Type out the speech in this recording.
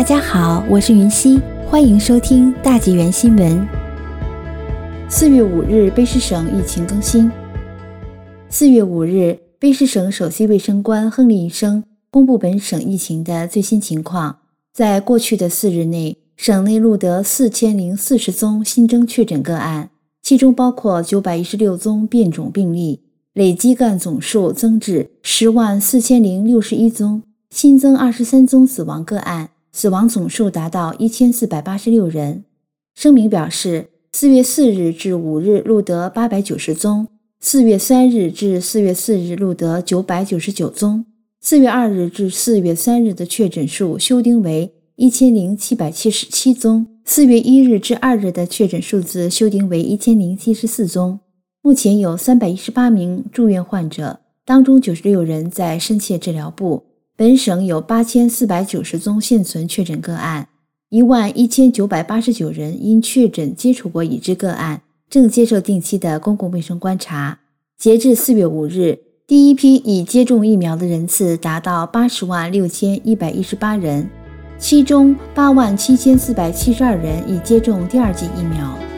大家好，我是云溪，欢迎收听大纪元新闻。四月五日，卑诗省疫情更新。四月五日，卑诗省首席卫生官亨利医生公布本省疫情的最新情况。在过去的四日内，省内录得四千零四十宗新增确诊个案，其中包括九百一十六宗变种病例，累计个案总数增至十万四千零六十一宗，新增二十三宗死亡个案。死亡总数达到一千四百八十六人。声明表示，四月四日至五日录得八百九十宗，四月三日至四月四日录得九百九十九宗，四月二日至四月三日的确诊数修订为一千零七百七十七宗，四月一日至二日的确诊数字修订为一千零七十四宗。目前有三百一十八名住院患者，当中九十六人在深切治疗部。本省有八千四百九十宗现存确诊个案，一万一千九百八十九人因确诊接触过已知个案，正接受定期的公共卫生观察。截至四月五日，第一批已接种疫苗的人次达到八十万六千一百一十八人，其中八万七千四百七十二人已接种第二剂疫苗。